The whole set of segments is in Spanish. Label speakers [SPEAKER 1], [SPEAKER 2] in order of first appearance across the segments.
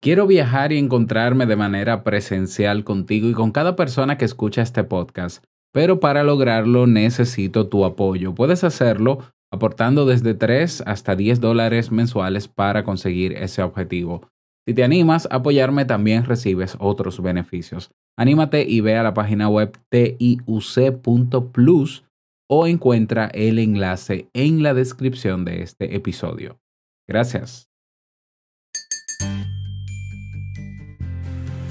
[SPEAKER 1] Quiero viajar y encontrarme de manera presencial contigo y con cada persona que escucha este podcast, pero para lograrlo necesito tu apoyo. Puedes hacerlo aportando desde 3 hasta 10 dólares mensuales para conseguir ese objetivo. Si te animas a apoyarme, también recibes otros beneficios. Anímate y ve a la página web tiuc.plus o encuentra el enlace en la descripción de este episodio. Gracias.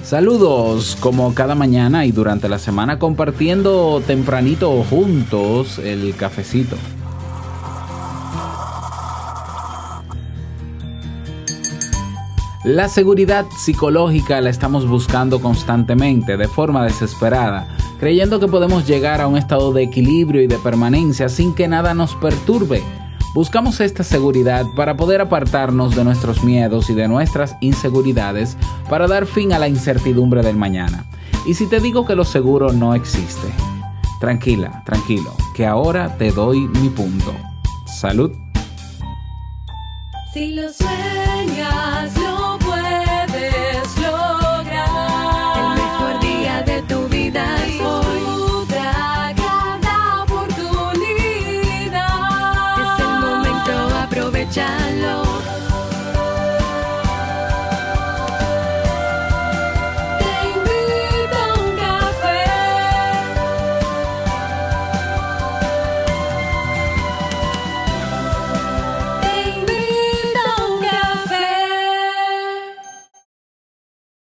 [SPEAKER 1] Saludos como cada mañana y durante la semana compartiendo tempranito juntos el cafecito. La seguridad psicológica la estamos buscando constantemente, de forma desesperada, creyendo que podemos llegar a un estado de equilibrio y de permanencia sin que nada nos perturbe. Buscamos esta seguridad para poder apartarnos de nuestros miedos y de nuestras inseguridades para dar fin a la incertidumbre del mañana. Y si te digo que lo seguro no existe, tranquila, tranquilo, que ahora te doy mi punto. Salud.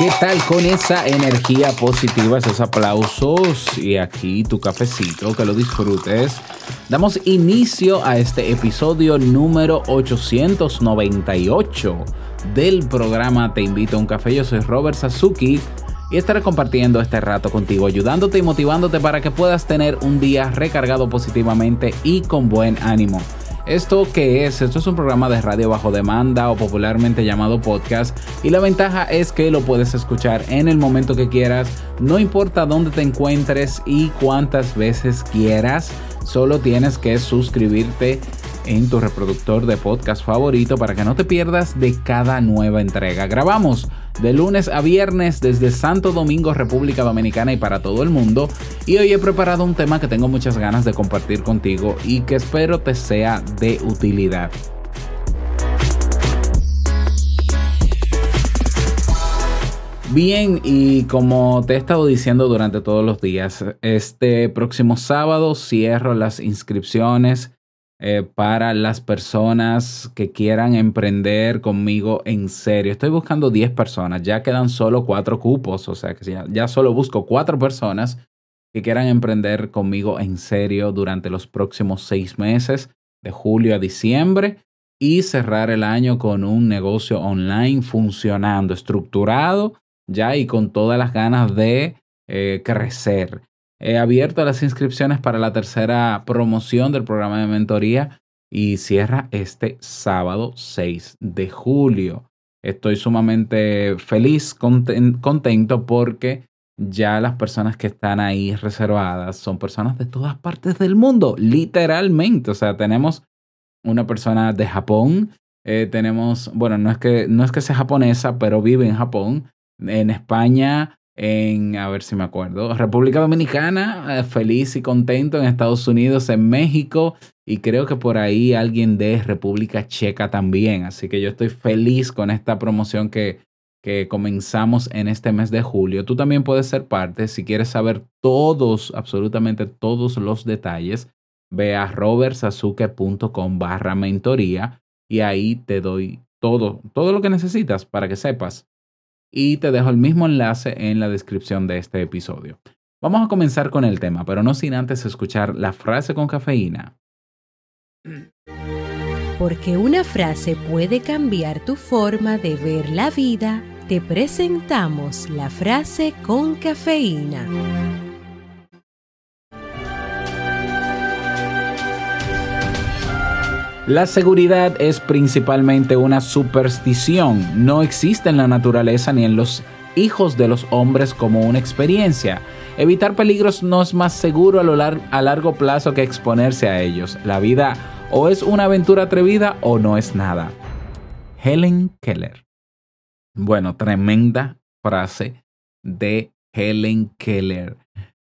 [SPEAKER 1] ¿Qué tal con esa energía positiva, esos aplausos y aquí tu cafecito, que lo disfrutes? Damos inicio a este episodio número 898 del programa Te invito a un café. Yo soy Robert Sasuki y estaré compartiendo este rato contigo, ayudándote y motivándote para que puedas tener un día recargado positivamente y con buen ánimo. ¿Esto qué es? Esto es un programa de radio bajo demanda o popularmente llamado podcast y la ventaja es que lo puedes escuchar en el momento que quieras, no importa dónde te encuentres y cuántas veces quieras, solo tienes que suscribirte en tu reproductor de podcast favorito para que no te pierdas de cada nueva entrega. Grabamos de lunes a viernes desde Santo Domingo, República Dominicana y para todo el mundo. Y hoy he preparado un tema que tengo muchas ganas de compartir contigo y que espero te sea de utilidad. Bien, y como te he estado diciendo durante todos los días, este próximo sábado cierro las inscripciones eh, para las personas que quieran emprender conmigo en serio. Estoy buscando 10 personas, ya quedan solo 4 cupos, o sea que ya, solo busco 4 personas que quieran emprender conmigo en serio durante los próximos 6 meses, de julio a diciembre, y cerrar el año con un negocio online funcionando, estructurado ya y con todas las ganas de eh, crecer. He abierto las inscripciones para la tercera promoción del programa de mentoría y cierra este sábado 6 de julio. Estoy sumamente feliz, contento porque ya las personas que están ahí reservadas son personas de todas partes del mundo, literalmente. O sea, tenemos una persona de Japón, eh, tenemos, bueno, no es, que, no es que sea japonesa, pero vive en Japón, en España, en, a ver si me acuerdo, República Dominicana, eh, feliz y contento en Estados Unidos, en México y creo que por ahí alguien de República Checa también. Así que yo estoy feliz con esta promoción que, que comenzamos en este mes de julio. Tú también puedes ser parte si quieres saber todos, absolutamente todos los detalles. Ve a robertsazuke.com barra mentoría y ahí te doy todo, todo lo que necesitas para que sepas y te dejo el mismo enlace en la descripción de este episodio. Vamos a comenzar con el tema, pero no sin antes escuchar la frase con cafeína.
[SPEAKER 2] Porque una frase puede cambiar tu forma de ver la vida, te presentamos la frase con cafeína.
[SPEAKER 1] La seguridad es principalmente una superstición, no existe en la naturaleza ni en los hijos de los hombres como una experiencia. Evitar peligros no es más seguro a, a largo plazo que exponerse a ellos. La vida o es una aventura atrevida o no es nada. Helen Keller. Bueno, tremenda frase de Helen Keller.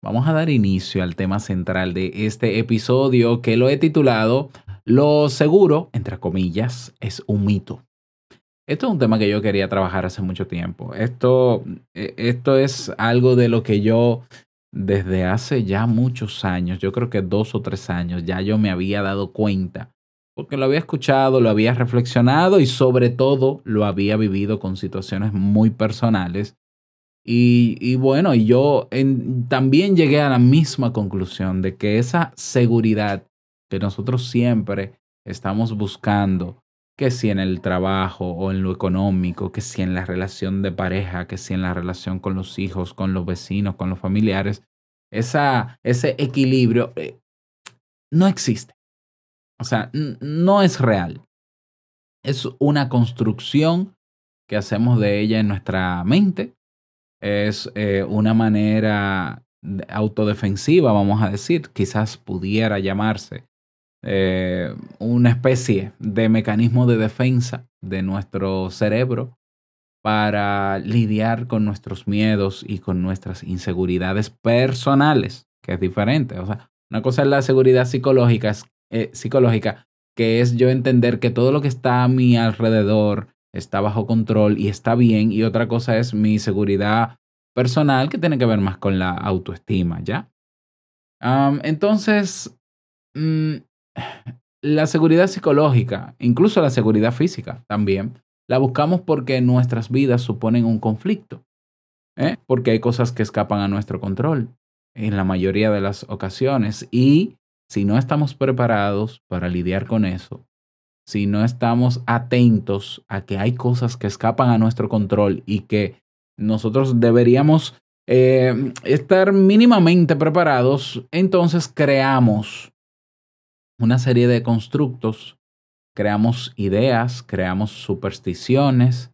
[SPEAKER 1] Vamos a dar inicio al tema central de este episodio que lo he titulado Lo seguro, entre comillas, es un mito. Esto es un tema que yo quería trabajar hace mucho tiempo. Esto, e, esto es algo de lo que yo desde hace ya muchos años, yo creo que dos o tres años, ya yo me había dado cuenta, porque lo había escuchado, lo había reflexionado y sobre todo lo había vivido con situaciones muy personales. Y, bueno, y yo también llegué a la misma conclusión de que esa seguridad que nosotros siempre estamos buscando, que si en el trabajo o en lo económico, que si en la relación de pareja, que si en la relación con los hijos, con los vecinos, con los familiares, esa, ese equilibrio eh, no existe. O sea, no es real. Es una construcción que hacemos de ella en nuestra mente. Es eh, una manera autodefensiva, vamos a decir, quizás pudiera llamarse eh, una especie de mecanismo de defensa de nuestro cerebro para lidiar con nuestros miedos y con nuestras inseguridades personales, que es diferente. O sea, una cosa es la seguridad psicológica, eh, psicológica, que es yo entender que todo lo que está a mi alrededor está bajo control y está bien, y otra cosa es mi seguridad personal, que tiene que ver más con la autoestima, ¿ya? entonces, mm, la seguridad psicológica, incluso la seguridad física también, la buscamos porque nuestras vidas suponen un conflicto, ¿eh? porque hay cosas que escapan a nuestro control en la mayoría de las ocasiones y si no estamos preparados para lidiar con eso, si no estamos atentos a que hay cosas que escapan a nuestro control y que nosotros deberíamos eh, estar mínimamente preparados, entonces creamos una serie de constructos, creamos ideas, creamos supersticiones,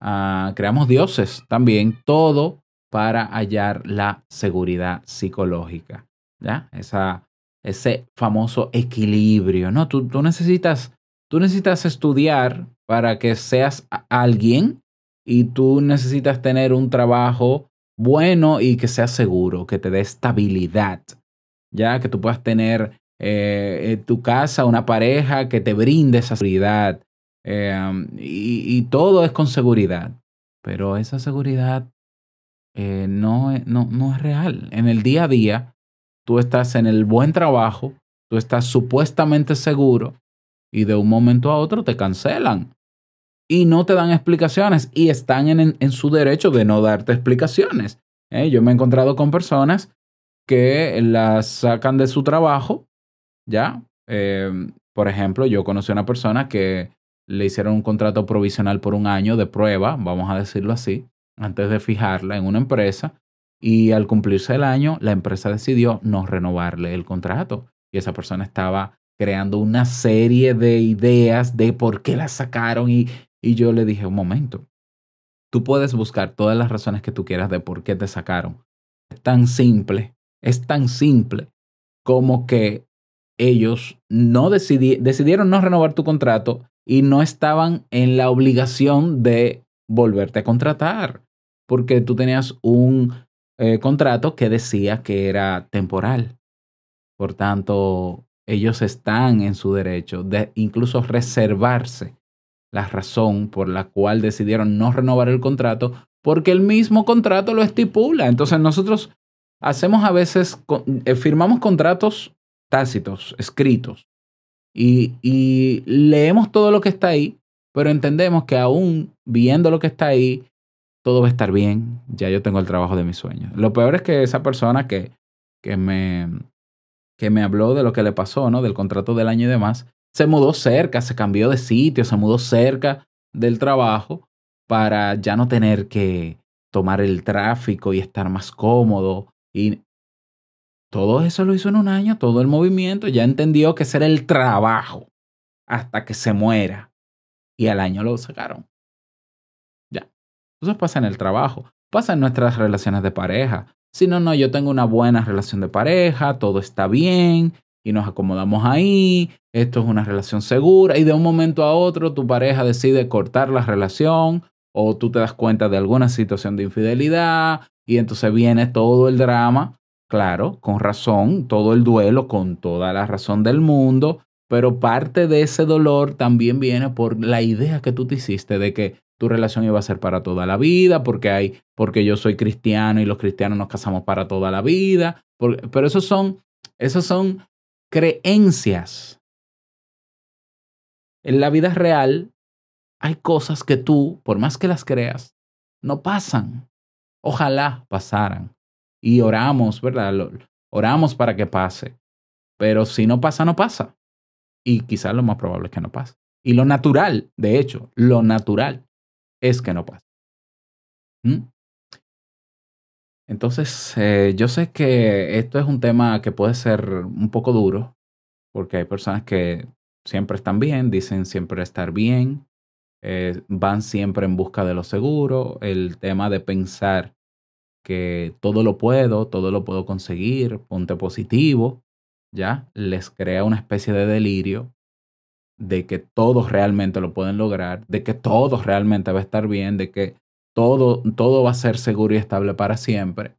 [SPEAKER 1] ah, creamos dioses también, todo para hallar la seguridad psicológica, ¿ya? Esa, ese famoso equilibrio, ¿no? Tú, tú, necesitas, tú necesitas estudiar para que seas alguien y tú necesitas tener un trabajo bueno y que sea seguro, que te dé estabilidad, ya que tú puedas tener eh, tu casa, una pareja que te brinde esa seguridad. Eh, y, todo es con seguridad. Pero esa seguridad eh, no, no, no es real. En el día a día, tú estás en el buen trabajo, tú estás supuestamente seguro y de un momento a otro te cancelan y no te dan explicaciones y están en, en su derecho de no darte explicaciones. Yo me he encontrado con personas que las sacan de su trabajo ¿ya? Em, por ejemplo, yo conocí a una persona que le hicieron un contrato provisional por un año de prueba, vamos a decirlo así, antes de fijarla en una empresa, y al cumplirse el año, la empresa decidió no renovarle el contrato. Y esa persona estaba creando una serie de ideas de por qué la sacaron y, y yo le dije, un momento, tú puedes buscar todas las razones que tú quieras de por qué te sacaron. Es tan simple, es tan simple como que ellos no decidieron no renovar tu contrato y no estaban en la obligación de volverte a contratar, porque tú tenías un eh, contrato que decía que era temporal. Por tanto, ellos están en su derecho de incluso reservarse la razón por la cual decidieron no renovar el contrato, porque el mismo contrato lo estipula. Entonces nosotros hacemos a veces, eh, firmamos contratos tácitos, escritos. Y, y leemos todo lo que está ahí, pero entendemos que aún viendo lo que está ahí, todo va a estar bien. Ya yo tengo el trabajo de mis sueños. Lo peor es que esa persona que, que, me, que me habló de lo que le pasó, ¿no? Del contrato del año y demás, se mudó cerca, se cambió de sitio, se mudó cerca del trabajo para ya no tener que tomar el tráfico y estar más cómodo. Y todo eso lo hizo en un año, todo el movimiento, ya entendió que era el trabajo hasta que se muera. Y al año lo sacaron. Ya. Eso pasa en el trabajo, pasa en nuestras relaciones de pareja. Si no, no, yo tengo una buena relación de pareja, todo está bien y nos acomodamos ahí, esto es una relación segura y de un momento a otro tu pareja decide cortar la relación o tú te das cuenta de alguna situación de infidelidad y entonces viene todo el drama, claro, con razón, todo el duelo, con toda la razón del mundo, pero parte de ese dolor también viene por la idea que tú te hiciste de que tu relación iba a ser para toda la vida, porque hay, porque yo soy cristiano y los cristianos nos casamos para toda la vida. pero esos son, esos son creencias. En la vida real hay cosas que tú, por más que las creas, no pasan. Ojalá pasaran. Y oramos, ¿verdad? Oramos para que pase. Pero si no pasa, no pasa. Y quizás lo más probable es que no pase. Y lo natural, de hecho, lo natural es que no pase. ¿Mm? Entonces, eh, yo sé que esto es un tema que puede ser un poco duro, porque hay personas que siempre están bien, dicen siempre estar bien, eh, van siempre en busca de lo seguro, el tema de pensar que todo lo puedo, todo lo puedo conseguir, ponte positivo, ya les crea una especie de delirio de que todos realmente lo pueden lograr, de que todo realmente va a estar bien, de que todo, todo va a ser seguro y estable para siempre.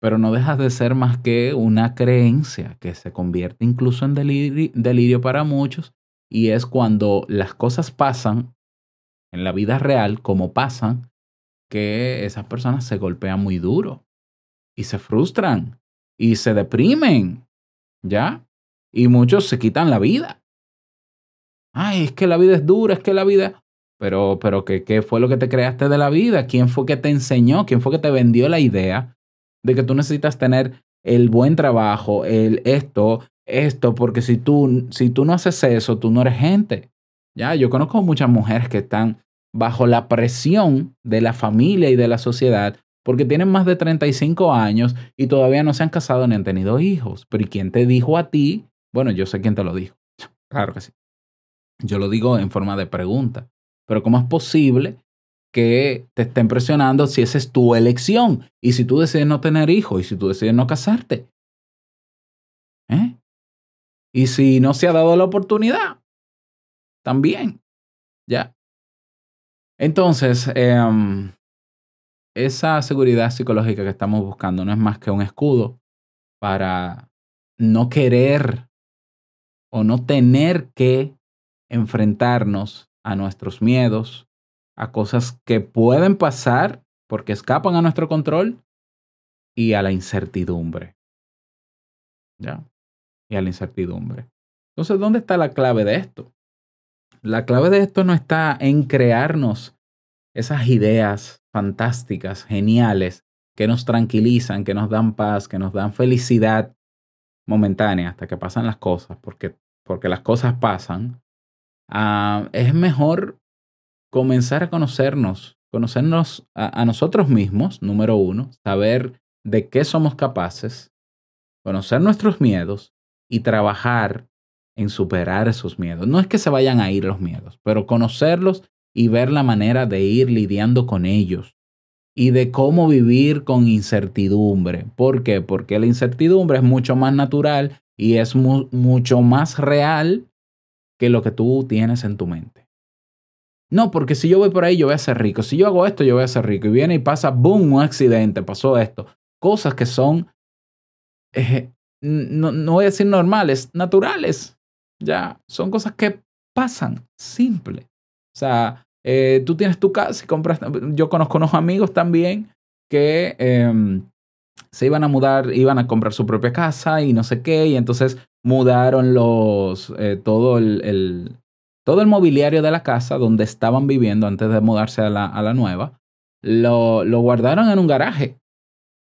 [SPEAKER 1] Pero no dejas de ser más que una creencia que se convierte incluso en delirio para muchos y es cuando las cosas pasan en la vida real como pasan, que esas personas se golpean muy duro y se frustran y se deprimen, ¿ya? Y muchos se quitan la vida ay, es que la vida es dura, es que la vida... Pero, pero ¿qué, ¿qué fue lo que te creaste de la vida? ¿Quién fue que te enseñó? ¿Quién fue que te vendió la idea de que tú necesitas tener el buen trabajo, el esto, esto, porque si tú, si tú no haces eso, tú no eres gente. Ya, yo conozco muchas mujeres que están bajo la presión de la familia y de la sociedad porque tienen más de 35 años y todavía no se han casado ni han tenido hijos. Pero ¿y quién te dijo a ti? Bueno, yo sé quién te lo dijo. Claro que sí. Yo lo digo en forma de pregunta. Pero ¿cómo es posible que te estén presionando si esa es tu elección? Y si tú decides no tener hijos y si tú decides no casarte. ¿Eh? Y si no se ha dado la oportunidad, también. Ya. Entonces, em, esa seguridad psicológica que estamos buscando no es más que un escudo para no querer o no tener que enfrentarnos a nuestros miedos, a cosas que pueden pasar porque escapan a nuestro control y a la incertidumbre. ¿Ya? Y a la incertidumbre. Entonces, ¿dónde está la clave de esto? La clave de esto no está en crearnos esas ideas fantásticas, geniales, que nos tranquilizan, que nos dan paz, que nos dan felicidad momentánea hasta que pasan las cosas, porque, porque las cosas pasan, Ah, es mejor comenzar a conocernos, conocernos a, nosotros mismos, número uno, saber de qué somos capaces, conocer nuestros miedos y trabajar en superar esos miedos. No es que se vayan a ir los miedos, pero conocerlos y ver la manera de ir lidiando con ellos y de cómo vivir con incertidumbre. ¿Por qué? Porque la incertidumbre es mucho más natural y es mucho más real que lo que tú tienes en tu mente. No, porque si yo voy por ahí, yo voy a ser rico. Si yo hago esto, yo voy a ser rico. Y viene y pasa, boom, un accidente, pasó esto. Cosas que son, eh, no, no voy a decir normales, naturales. Ya, son cosas que pasan, simple. O sea, eh, tú tienes tu casa y compras. Yo conozco unos amigos también que em, se iban a mudar, iban a comprar su propia casa y no sé qué, y entonces mudaron los, eh, todo, el, todo el mobiliario de la casa donde estaban viviendo antes de mudarse a la, a la nueva, lo, lo, guardaron en un garaje.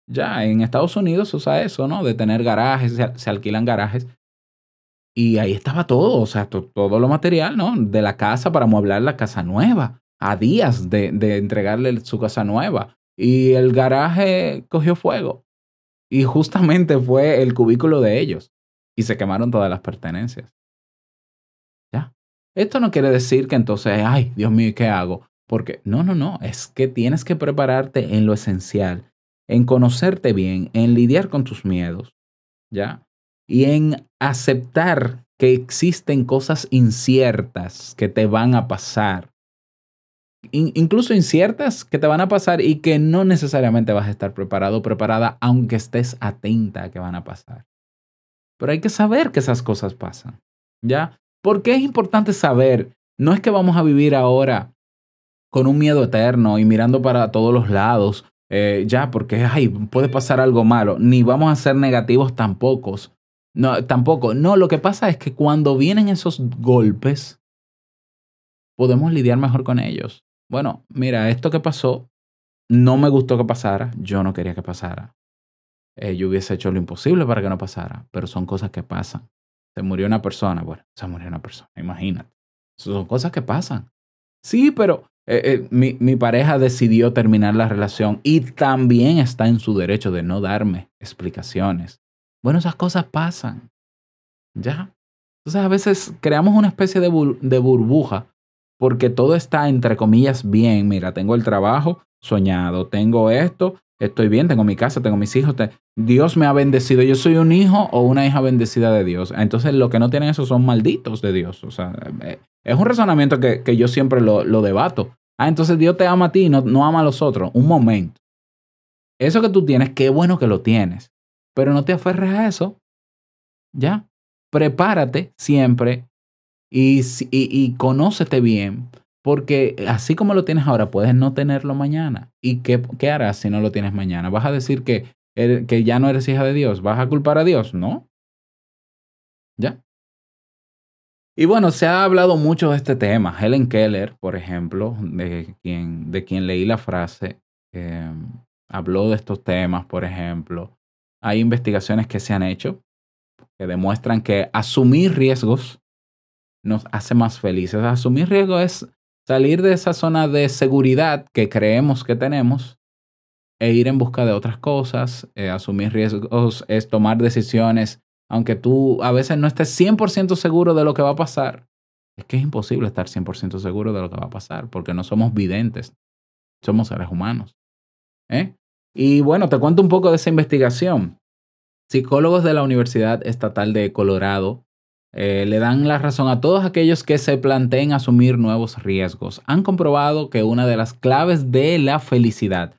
[SPEAKER 1] Ya, en Estados Unidos se usa eso, ¿no? De tener garajes, se, alquilan garajes. Y ahí estaba todo, o sea, todo lo material, ¿no? De la casa para mueblar la casa nueva. a días de, de entregarle su casa nueva y el garaje cogió fuego. Y justamente fue el cubículo de ellos. Y se quemaron todas las pertenencias. ¿Ya? Esto no quiere decir que entonces, ay, Dios mío, ¿qué hago? Porque no, no, no, es que tienes que prepararte en lo esencial, en conocerte bien, en lidiar con tus miedos, ¿ya? Y en aceptar que existen cosas inciertas que te van a pasar incluso inciertas que te van a pasar y que no necesariamente vas a estar preparado o preparada aunque estés atenta a que van a pasar. Pero hay que saber que esas cosas pasan, ¿ya? ¿Por qué es importante saber? No es que vamos a vivir ahora con un miedo eterno y mirando para todos los lados, eh, ya, porque ay, puede pasar algo malo, ni vamos a ser negativos tampoco. No, tampoco. No, lo que pasa es que cuando vienen esos golpes, podemos lidiar mejor con ellos bueno, mira, esto que pasó no me gustó que pasara, yo no quería que pasara. Eh, yo hubiese hecho lo imposible para que no pasara, pero son cosas que pasan. Se murió una persona, bueno, se murió una persona, imagínate. Son cosas que pasan. Sí, pero eh, eh, mi, mi pareja decidió terminar la relación y también está en su derecho de no darme explicaciones. Bueno, esas cosas pasan. ¿Ya? Entonces a veces creamos una especie de, de burbuja porque todo está entre comillas bien. Mira, tengo el trabajo soñado, tengo esto, estoy bien, tengo mi casa, tengo mis hijos. Dios me ha bendecido. Yo soy un hijo o una hija bendecida de Dios. Entonces, lo que no tienen eso son malditos de Dios. O sea, eh, es un razonamiento que, yo siempre lo, lo, debato. Ah, entonces Dios te ama a ti y no, no ama a los otros. Un momento. Eso que tú tienes, qué bueno que lo tienes. Pero no te aferres a eso. Ya. Prepárate siempre y, y, conócete bien, porque así como lo tienes ahora, puedes no tenerlo mañana. ¿Y qué, qué harás si no lo tienes mañana? ¿Vas a decir que, que ya no eres hija de Dios? ¿Vas a culpar a Dios? No. ¿Ya? Y bueno, se ha hablado mucho de este tema. Helen Keller, por ejemplo, de quien, de quien leí la frase, em, habló de estos temas, por ejemplo. Hay investigaciones que se han hecho que demuestran que asumir riesgos nos hace más felices. Asumir riesgo es salir de esa zona de seguridad que creemos que tenemos e ir en busca de otras cosas. Eh, asumir riesgos es tomar decisiones, aunque tú a veces no estés 100% seguro de lo que va a pasar. Es que es imposible estar 100% seguro de lo que va a pasar, porque no somos videntes, somos seres humanos. ¿eh? Y bueno, te cuento un poco de esa investigación. Psicólogos de la Universidad Estatal de Colorado eh, le dan la razón a todos aquellos que se planteen asumir nuevos riesgos. Han comprobado que una de las claves de la felicidad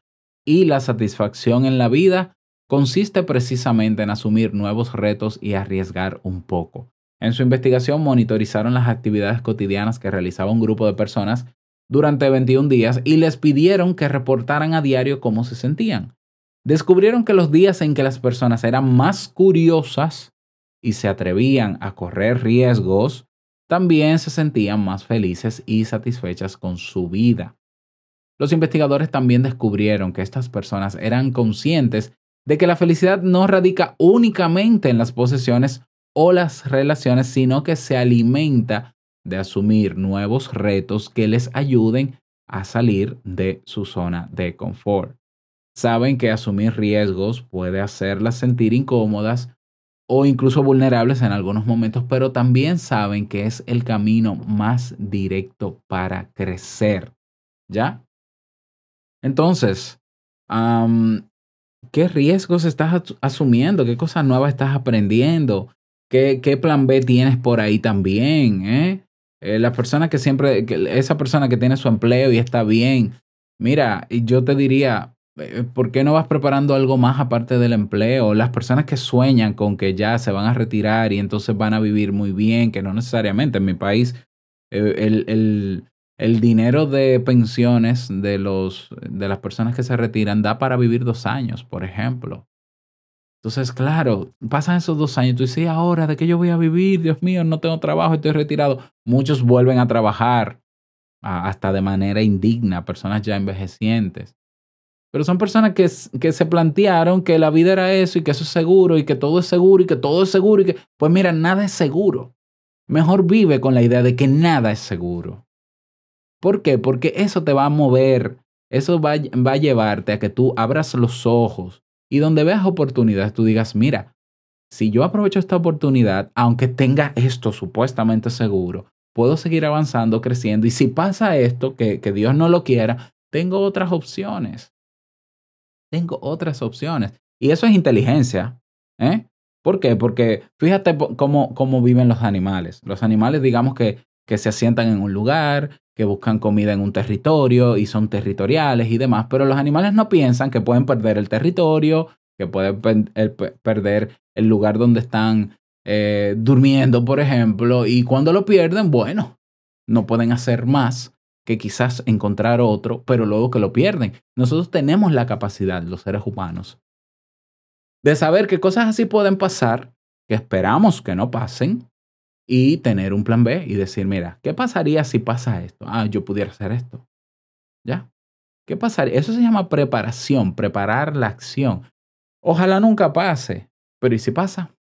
[SPEAKER 1] y la satisfacción en la vida consiste precisamente en asumir nuevos retos y arriesgar un poco. En su investigación monitorizaron las actividades cotidianas que realizaba un grupo de personas durante 21 días y les pidieron que reportaran a diario cómo se sentían. Descubrieron que los días en que las personas eran más curiosas y se atrevían a correr riesgos, también se sentían más felices y satisfechas con su vida. Los investigadores también descubrieron que estas personas eran conscientes de que la felicidad no radica únicamente en las posesiones o las relaciones, sino que se alimenta de asumir nuevos retos que les ayuden a salir de su zona de confort. Saben que asumir riesgos puede hacerlas sentir incómodas o incluso vulnerables en algunos momentos, pero también saben que es el camino más directo para crecer. ¿Ya? Entonces, ¿qué riesgos estás asumiendo? ¿Qué cosas nuevas estás aprendiendo? ¿Qué, qué plan B tienes por ahí también? Eh? Eh la persona que siempre, esa persona que tiene su empleo y está bien, mira, yo te diría, eh, ¿por qué no vas preparando algo más aparte del empleo? Las personas que sueñan con que ya se van a retirar y entonces van a vivir muy bien, que no necesariamente en mi país, eh, el, el, el, dinero de pensiones de, los, de las personas que se retiran da para vivir dos años, por ejemplo. Entonces, claro, pasan esos dos años, tú dices, ahora de qué yo voy a vivir? Dios mío, no tengo trabajo, estoy retirado. Muchos vuelven a trabajar hasta de manera indigna, personas ya envejecientes. Pero son personas que, que, se plantearon que la vida era eso y que eso es seguro y que todo es seguro y que todo es seguro y que, pues mira, nada es seguro. Mejor vive con la idea de que nada es seguro. ¿Por qué? Porque eso te va a mover, eso va, va a llevarte a que tú abras los ojos y donde veas oportunidades, tú digas, mira, si yo aprovecho esta oportunidad, aunque tenga esto supuestamente seguro, puedo seguir avanzando, creciendo. Y si pasa esto, que, que Dios no lo quiera, tengo otras opciones. Tengo otras opciones. Y eso es inteligencia. ¿eh? ¿Por qué? Porque fíjate cómo, cómo viven los animales. Los animales, digamos que, que se asientan en un lugar, que buscan comida en un territorio y son territoriales y demás, pero los animales no piensan que pueden perder el territorio, que pueden perder el lugar donde están eh, durmiendo, por ejemplo, y cuando lo pierden, bueno, no pueden hacer más que quizás encontrar otro, pero luego que lo pierden. Nosotros tenemos la capacidad, los seres humanos, de saber que cosas así pueden pasar, que esperamos que no pasen, y tener un plan B y decir, mira, ¿qué pasaría si pasa esto? Ah, yo pudiera hacer esto. ¿Ya? ¿Qué pasaría? Eso se llama preparación, preparar la acción. Ojalá nunca pase, pero ¿y si pasa?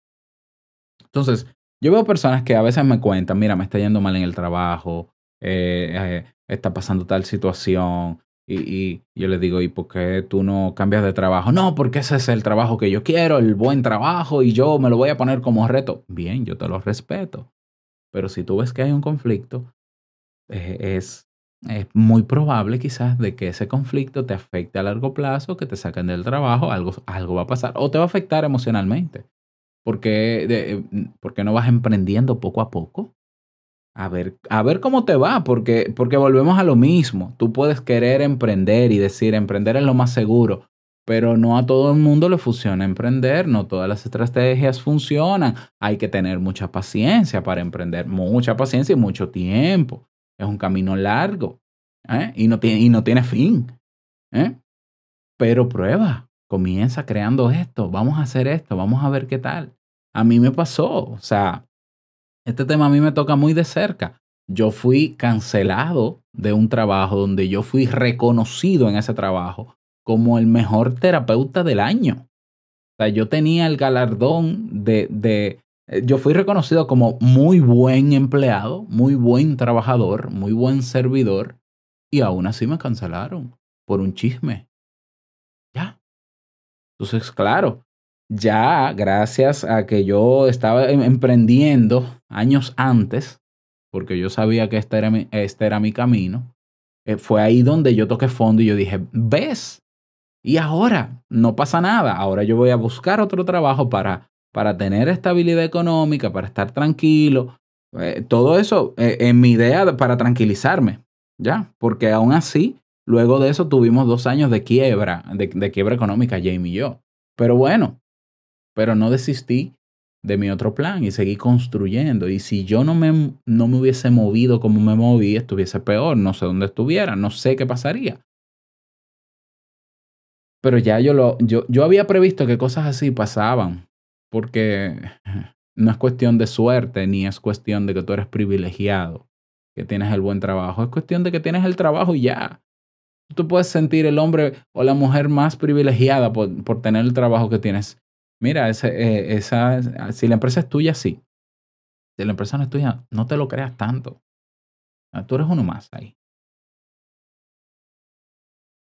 [SPEAKER 1] Entonces, yo veo personas que a veces me cuentan, mira, me está yendo mal en el trabajo, eh, eh, está pasando tal situación, y, yo les digo, ¿y por qué tú no cambias de trabajo? No, porque ese es el trabajo que yo quiero, el buen trabajo, y yo me lo voy a poner como reto. Bien, yo te lo respeto. Pero si tú ves que hay un conflicto, eh, es, es muy probable quizás de que ese conflicto te afecte a largo plazo, que te saquen del trabajo, algo, algo va a pasar, o te va a afectar emocionalmente. Porque, de, porque no vas emprendiendo poco a poco. A ver, a ver cómo te va, porque, porque volvemos a lo mismo. Tú puedes querer emprender y decir, emprender es lo más seguro, pero no a todo el mundo le funciona emprender, no todas las estrategias funcionan. Hay que tener mucha paciencia para emprender, mucha paciencia y mucho tiempo. Es un camino largo ¿eh? y, no tiene, y no tiene fin. ¿eh? Pero prueba, comienza creando esto, vamos a hacer esto, vamos a ver qué tal. A mí me pasó, o sea, este tema a mí me toca muy de cerca. Yo fui cancelado de un trabajo donde yo fui reconocido en ese trabajo como el mejor terapeuta del año. O sea, yo tenía el galardón de, de, eh, yo fui reconocido como muy buen empleado, muy buen trabajador, muy buen servidor, y aún así me cancelaron por un chisme. Ya. Entonces, claro, ya gracias a que yo estaba em, emprendiendo años antes, porque yo sabía que este era mi, este era mi camino, eh, fue ahí donde yo toqué fondo y yo dije, ¿ves? Y ahora no pasa nada, ahora yo voy a buscar otro trabajo para, para tener estabilidad económica, para estar tranquilo, eh, todo eso eh, en mi idea para tranquilizarme, ¿ya? Porque aún así, luego de eso tuvimos dos años de quiebra, de, de quiebra económica, Jamie y yo. Pero bueno, pero no desistí de mi otro plan y seguí construyendo. Y si yo no me, no me hubiese movido como me moví, estuviese peor. No sé dónde estuviera, no sé qué pasaría. Pero ya yo, lo, yo, yo había previsto que cosas así pasaban, porque no es cuestión de suerte, ni es cuestión de que tú eres privilegiado, que tienes el buen trabajo, es cuestión de que tienes el trabajo y ya. Tú puedes sentir el hombre o la mujer más privilegiada por, por tener el trabajo que tienes Mira, eh, esa, si la empresa es tuya, sí. Si la empresa no es tuya, no te lo creas tanto. Ah, tú eres uno más ahí.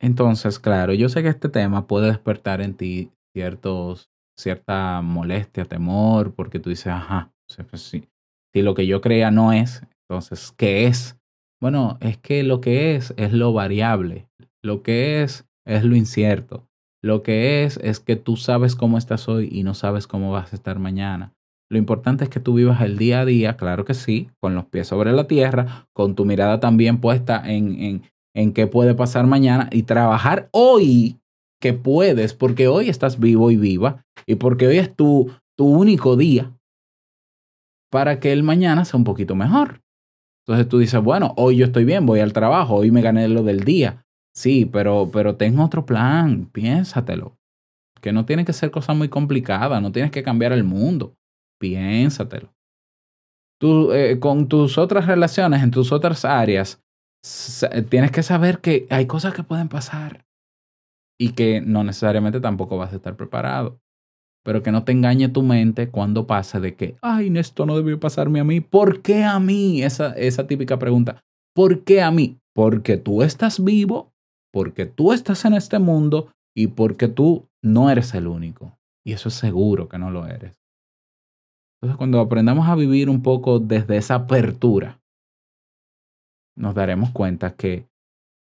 [SPEAKER 1] Entonces, claro, yo sé que este tema puede despertar en ti ciertos, cierta molestia, temor, porque tú dices, ajá, pues si lo que yo creía no es, entonces, ¿qué es? Bueno, es que lo que es es lo variable, lo que es es lo incierto. Lo que es es que tú sabes cómo estás hoy y no sabes cómo vas a estar mañana. Lo importante es que tú vivas el día a día, claro que sí, con los pies sobre la tierra, con tu mirada también puesta en, en, en qué puede pasar mañana y trabajar hoy que puedes, porque hoy estás vivo y viva y porque hoy es tu, tu único día para que el mañana sea un poquito mejor. Entonces tú dices, bueno, hoy yo estoy bien, voy al trabajo, hoy me gané lo del día, Sí, pero, pero ten otro plan, piénsatelo. Que no tiene que ser cosa muy complicada, no tienes que cambiar el mundo. Piénsatelo. Tú, eh, con tus otras relaciones, en tus otras áreas, tienes que saber que hay cosas que pueden pasar y que no necesariamente tampoco vas a estar preparado. Pero que no te engañe tu mente cuando pase de que, ay, esto no debió pasarme a mí. ¿Por qué a mí? Esa, esa típica pregunta. ¿Por qué a mí? porque tú estás vivo, porque tú estás en este mundo y porque tú no eres el único. Y eso es seguro que no lo eres. Entonces, cuando aprendamos a vivir un poco desde esa apertura, nos daremos cuenta que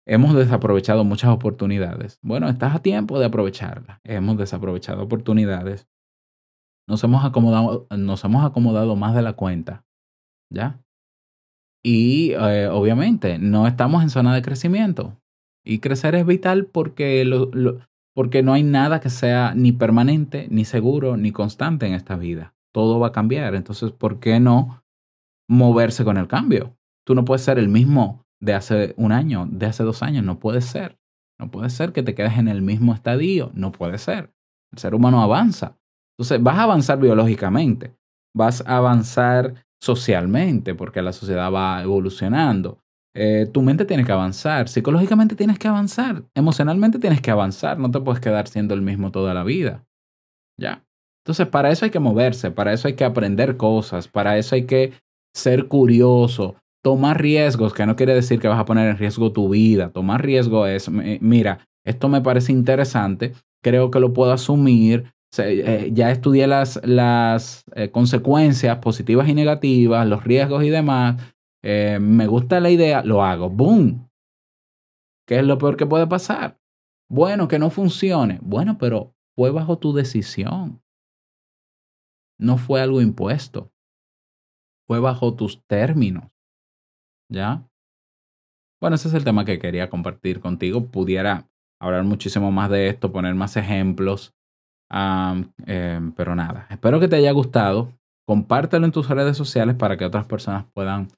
[SPEAKER 1] hemos desaprovechado muchas oportunidades. Bueno, estás a tiempo de aprovecharlas. Hemos desaprovechado oportunidades. Nos hemos acomodado, nos hemos acomodado más de la cuenta. ¿Ya? Y eh, obviamente no estamos en zona de crecimiento. Y crecer es vital porque, porque no hay nada que sea ni permanente, ni seguro, ni constante en esta vida. Todo va a cambiar. Entonces, ¿por qué no moverse con el cambio? Tú no puedes ser el mismo de hace un año, de hace dos años. No puede ser. No puede ser que te quedes en el mismo estadio. No puede ser. El ser humano avanza. Entonces, vas a avanzar biológicamente. Vas a avanzar socialmente, porque la sociedad va evolucionando. Eh, tu mente tiene que avanzar, psicológicamente tienes que avanzar, emocionalmente tienes que avanzar, no te puedes quedar siendo el mismo toda la vida. ¿Ya? Entonces, para eso hay que moverse, para eso hay que aprender cosas, para eso hay que ser curioso, tomar riesgos, que no quiere decir que vas a poner en riesgo tu vida. Tomar riesgo es, mira, esto me parece interesante, creo que lo puedo asumir, eh, ya estudié las, las eh, consecuencias positivas y negativas, los riesgos y demás. Eh, me gusta la idea, lo hago. ¡Boom! ¿Qué es lo peor que puede pasar? Bueno, que no funcione. Bueno, pero fue bajo tu decisión. No fue algo impuesto. Fue bajo tus términos. ¿Ya? Bueno, ese es el tema que quería compartir contigo. Pudiera hablar muchísimo más de esto, poner más ejemplos. Em, pero nada, espero que te haya gustado. Compártelo en tus redes sociales para que otras personas puedan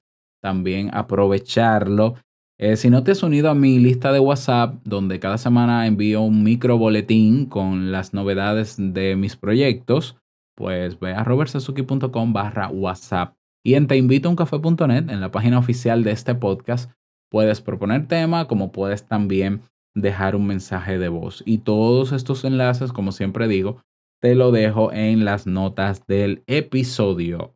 [SPEAKER 1] también aprovecharlo. Eh, si no te has unido a mi lista de WhatsApp, donde cada semana envío un micro boletín con las novedades de mis proyectos, pues ve a robertsazuki.com barra WhatsApp. Y en teinvitouncafe.net, en la página oficial de este podcast, puedes proponer tema, como puedes también dejar un mensaje de voz. Y todos estos enlaces, como siempre digo, te lo dejo en las notas del episodio.